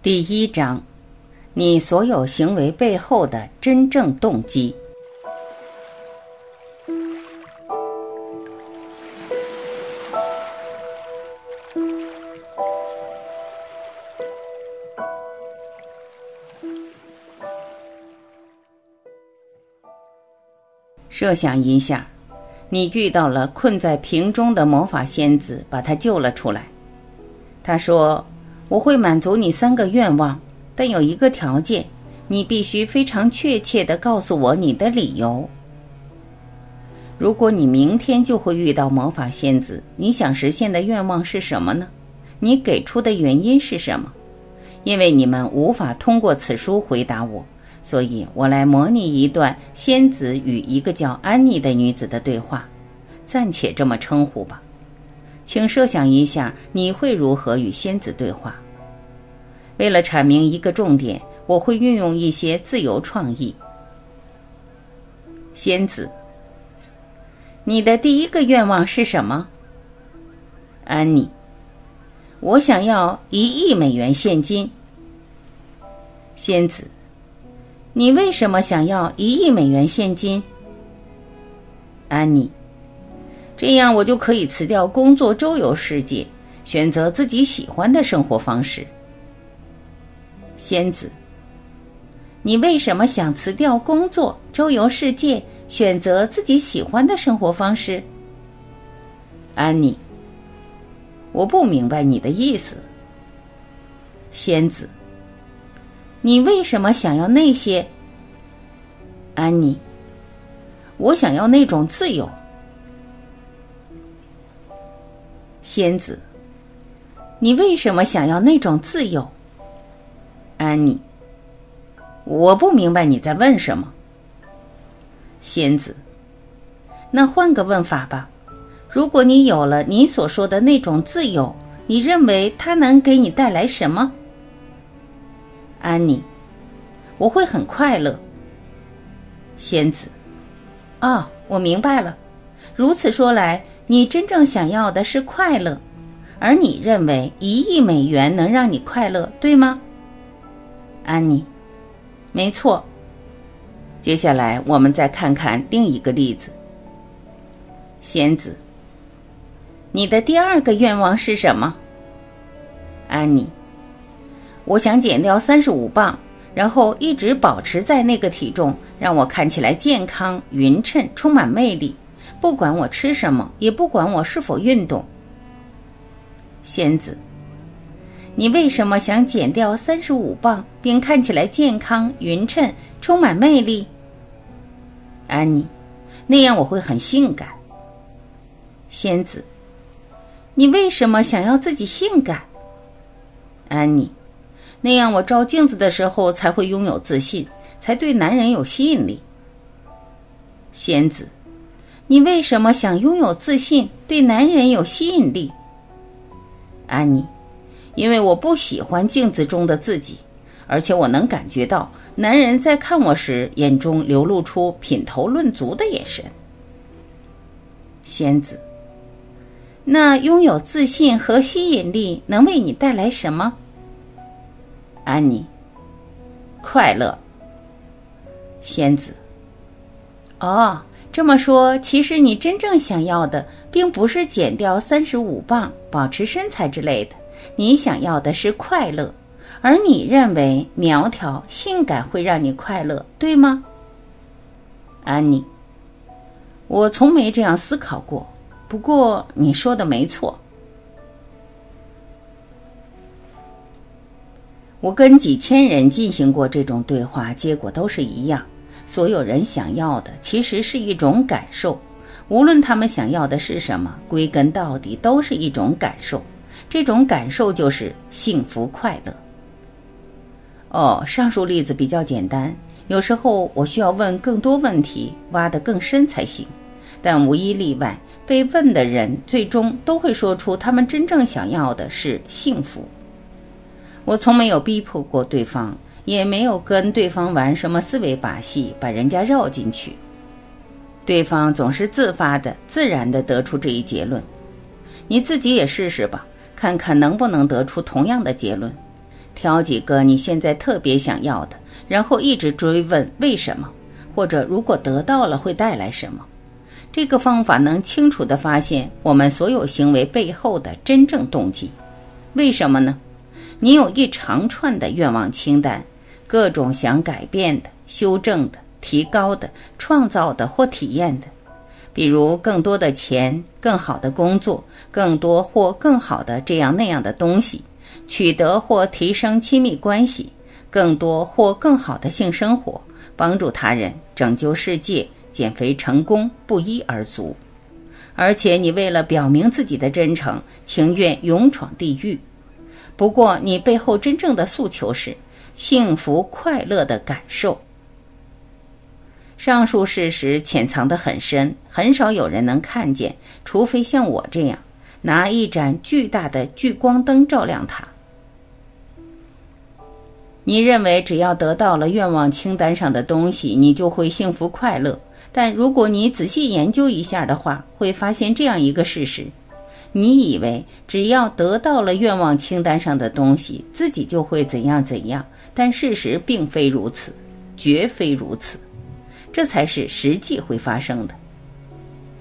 第一章，你所有行为背后的真正动机。设想一下，你遇到了困在瓶中的魔法仙子，把她救了出来。他说。我会满足你三个愿望，但有一个条件，你必须非常确切地告诉我你的理由。如果你明天就会遇到魔法仙子，你想实现的愿望是什么呢？你给出的原因是什么？因为你们无法通过此书回答我，所以我来模拟一段仙子与一个叫安妮的女子的对话，暂且这么称呼吧。请设想一下，你会如何与仙子对话？为了阐明一个重点，我会运用一些自由创意。仙子，你的第一个愿望是什么？安妮，我想要一亿美元现金。仙子，你为什么想要一亿美元现金？安妮。这样我就可以辞掉工作，周游世界，选择自己喜欢的生活方式。仙子，你为什么想辞掉工作，周游世界，选择自己喜欢的生活方式？安妮，我不明白你的意思。仙子，你为什么想要那些？安妮，我想要那种自由。仙子，你为什么想要那种自由？安妮，我不明白你在问什么。仙子，那换个问法吧。如果你有了你所说的那种自由，你认为它能给你带来什么？安妮，我会很快乐。仙子，啊，我明白了。如此说来。你真正想要的是快乐，而你认为一亿美元能让你快乐，对吗，安妮？没错。接下来我们再看看另一个例子。仙子，你的第二个愿望是什么？安妮，我想减掉三十五磅，然后一直保持在那个体重，让我看起来健康、匀称、充满魅力。不管我吃什么，也不管我是否运动。仙子，你为什么想减掉三十五磅，并看起来健康、匀称、充满魅力？安妮，那样我会很性感。仙子，你为什么想要自己性感？安妮，那样我照镜子的时候才会拥有自信，才对男人有吸引力。仙子。你为什么想拥有自信，对男人有吸引力？安妮，因为我不喜欢镜子中的自己，而且我能感觉到男人在看我时眼中流露出品头论足的眼神。仙子，那拥有自信和吸引力能为你带来什么？安妮，快乐。仙子，哦。这么说，其实你真正想要的，并不是减掉三十五磅、保持身材之类的，你想要的是快乐，而你认为苗条、性感会让你快乐，对吗？安妮，我从没这样思考过。不过你说的没错，我跟几千人进行过这种对话，结果都是一样。所有人想要的其实是一种感受，无论他们想要的是什么，归根到底都是一种感受。这种感受就是幸福快乐。哦，上述例子比较简单，有时候我需要问更多问题，挖得更深才行。但无一例外，被问的人最终都会说出他们真正想要的是幸福。我从没有逼迫过对方。也没有跟对方玩什么思维把戏，把人家绕进去。对方总是自发的、自然的得出这一结论。你自己也试试吧，看看能不能得出同样的结论。挑几个你现在特别想要的，然后一直追问为什么，或者如果得到了会带来什么。这个方法能清楚地发现我们所有行为背后的真正动机。为什么呢？你有一长串的愿望清单，各种想改变的、修正的、提高的、创造的或体验的，比如更多的钱、更好的工作、更多或更好的这样那样的东西，取得或提升亲密关系，更多或更好的性生活，帮助他人，拯救世界，减肥成功，不一而足。而且你为了表明自己的真诚，情愿勇闯地狱。不过，你背后真正的诉求是幸福快乐的感受。上述事实潜藏得很深，很少有人能看见，除非像我这样拿一盏巨大的聚光灯照亮它。你认为只要得到了愿望清单上的东西，你就会幸福快乐。但如果你仔细研究一下的话，会发现这样一个事实。你以为只要得到了愿望清单上的东西，自己就会怎样怎样？但事实并非如此，绝非如此。这才是实际会发生的。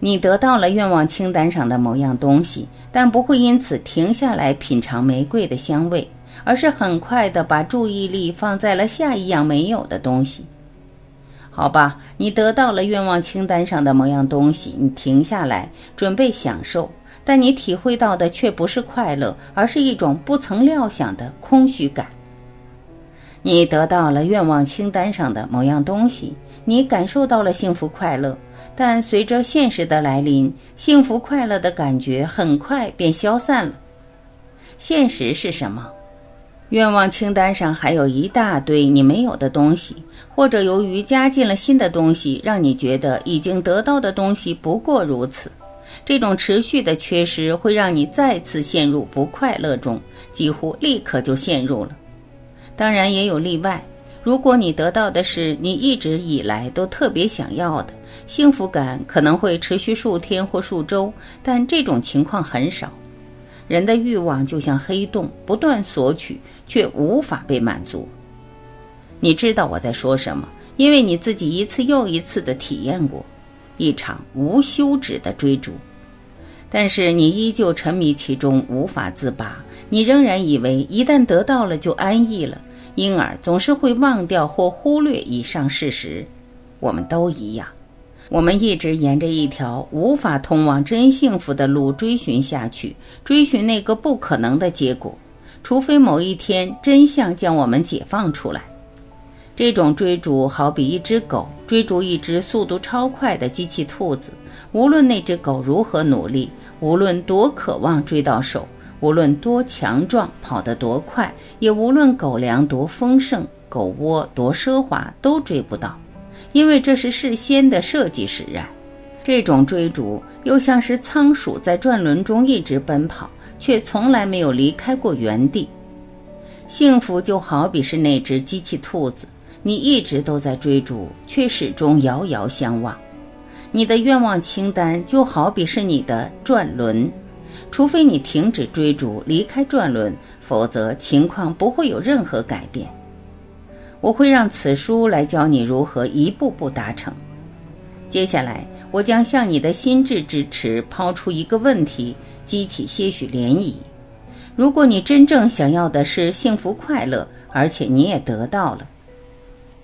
你得到了愿望清单上的某样东西，但不会因此停下来品尝玫瑰的香味，而是很快的把注意力放在了下一样没有的东西。好吧，你得到了愿望清单上的某样东西，你停下来准备享受。但你体会到的却不是快乐，而是一种不曾料想的空虚感。你得到了愿望清单上的某样东西，你感受到了幸福快乐，但随着现实的来临，幸福快乐的感觉很快便消散了。现实是什么？愿望清单上还有一大堆你没有的东西，或者由于加进了新的东西，让你觉得已经得到的东西不过如此。这种持续的缺失会让你再次陷入不快乐中，几乎立刻就陷入了。当然也有例外，如果你得到的是你一直以来都特别想要的，幸福感可能会持续数天或数周，但这种情况很少。人的欲望就像黑洞，不断索取却无法被满足。你知道我在说什么，因为你自己一次又一次的体验过一场无休止的追逐。但是你依旧沉迷其中，无法自拔。你仍然以为一旦得到了就安逸了，因而总是会忘掉或忽略以上事实。我们都一样，我们一直沿着一条无法通往真幸福的路追寻下去，追寻那个不可能的结果，除非某一天真相将我们解放出来。这种追逐好比一只狗追逐一只速度超快的机器兔子。无论那只狗如何努力，无论多渴望追到手，无论多强壮，跑得多快，也无论狗粮多丰盛，狗窝多奢华，都追不到，因为这是事先的设计使然。这种追逐又像是仓鼠在转轮中一直奔跑，却从来没有离开过原地。幸福就好比是那只机器兔子，你一直都在追逐，却始终遥遥相望。你的愿望清单就好比是你的转轮，除非你停止追逐，离开转轮，否则情况不会有任何改变。我会让此书来教你如何一步步达成。接下来，我将向你的心智支持抛出一个问题，激起些许涟漪。如果你真正想要的是幸福快乐，而且你也得到了，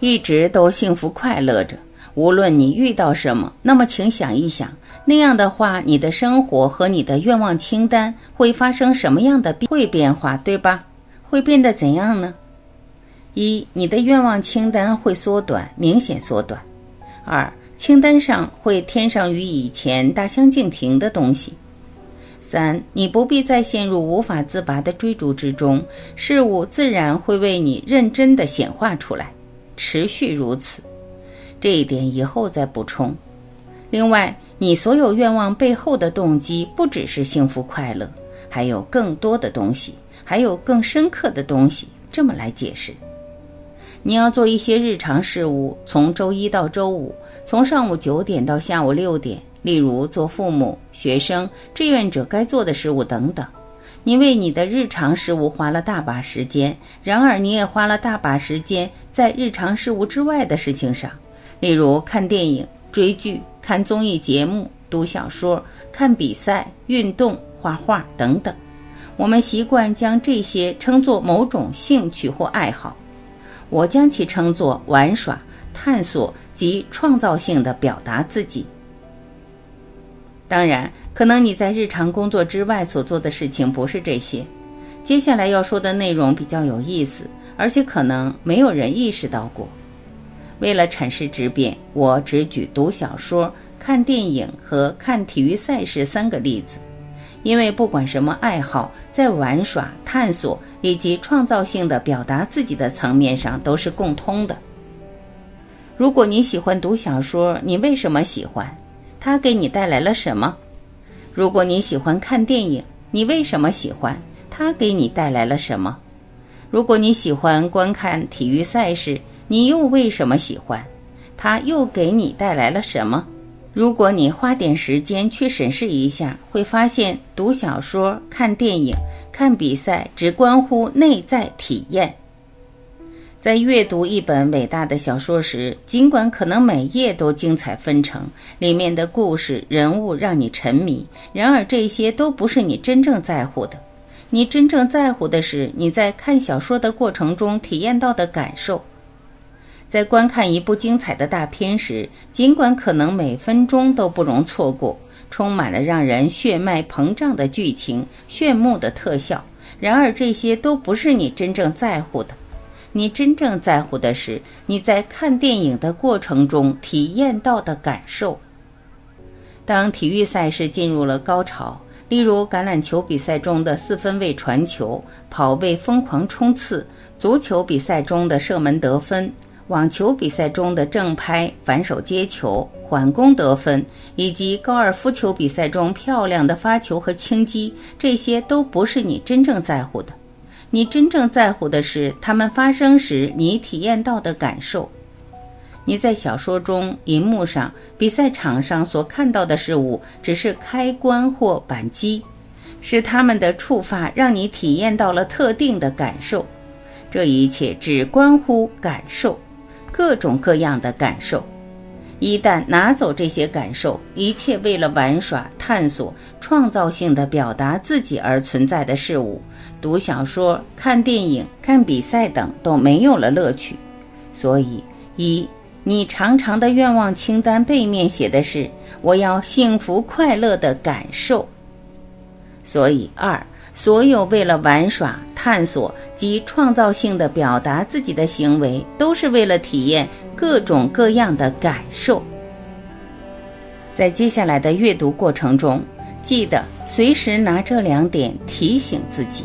一直都幸福快乐着。无论你遇到什么，那么请想一想，那样的话，你的生活和你的愿望清单会发生什么样的变会变化，对吧？会变得怎样呢？一，你的愿望清单会缩短，明显缩短；二，清单上会添上与以前大相径庭的东西；三，你不必再陷入无法自拔的追逐之中，事物自然会为你认真的显化出来，持续如此。这一点以后再补充。另外，你所有愿望背后的动机不只是幸福快乐，还有更多的东西，还有更深刻的东西。这么来解释：你要做一些日常事务，从周一到周五，从上午九点到下午六点，例如做父母、学生、志愿者该做的事物等等。你为你的日常事务花了大把时间，然而你也花了大把时间在日常事务之外的事情上，例如看电影、追剧、看综艺节目、读小说、看比赛、运动、画画等等。我们习惯将这些称作某种兴趣或爱好，我将其称作玩耍、探索及创造性的表达自己。当然，可能你在日常工作之外所做的事情不是这些。接下来要说的内容比较有意思，而且可能没有人意识到过。为了阐释之便，我只举读小说、看电影和看体育赛事三个例子，因为不管什么爱好，在玩耍、探索以及创造性的表达自己的层面上都是共通的。如果你喜欢读小说，你为什么喜欢？它给你带来了什么？如果你喜欢看电影，你为什么喜欢？它给你带来了什么？如果你喜欢观看体育赛事，你又为什么喜欢？它又给你带来了什么？如果你花点时间去审视一下，会发现读小说、看电影、看比赛只关乎内在体验。在阅读一本伟大的小说时，尽管可能每页都精彩纷呈，里面的故事、人物让你沉迷，然而这些都不是你真正在乎的。你真正在乎的是你在看小说的过程中体验到的感受。在观看一部精彩的大片时，尽管可能每分钟都不容错过，充满了让人血脉膨胀的剧情、炫目的特效，然而这些都不是你真正在乎的。你真正在乎的是你在看电影的过程中体验到的感受。当体育赛事进入了高潮，例如橄榄球比赛中的四分卫传球、跑位疯狂冲刺；足球比赛中的射门得分；网球比赛中的正拍、反手接球、缓攻得分，以及高尔夫球比赛中漂亮的发球和轻击，这些都不是你真正在乎的。你真正在乎的是它们发生时你体验到的感受。你在小说中、银幕上、比赛场上所看到的事物，只是开关或扳机，是他们的触发让你体验到了特定的感受。这一切只关乎感受，各种各样的感受。一旦拿走这些感受，一切为了玩耍、探索、创造性的表达自己而存在的事物，读小说、看电影、看比赛等都没有了乐趣。所以，一，你长长的愿望清单背面写的是“我要幸福快乐的感受”。所以，二，所有为了玩耍、探索及创造性的表达自己的行为，都是为了体验。各种各样的感受，在接下来的阅读过程中，记得随时拿这两点提醒自己。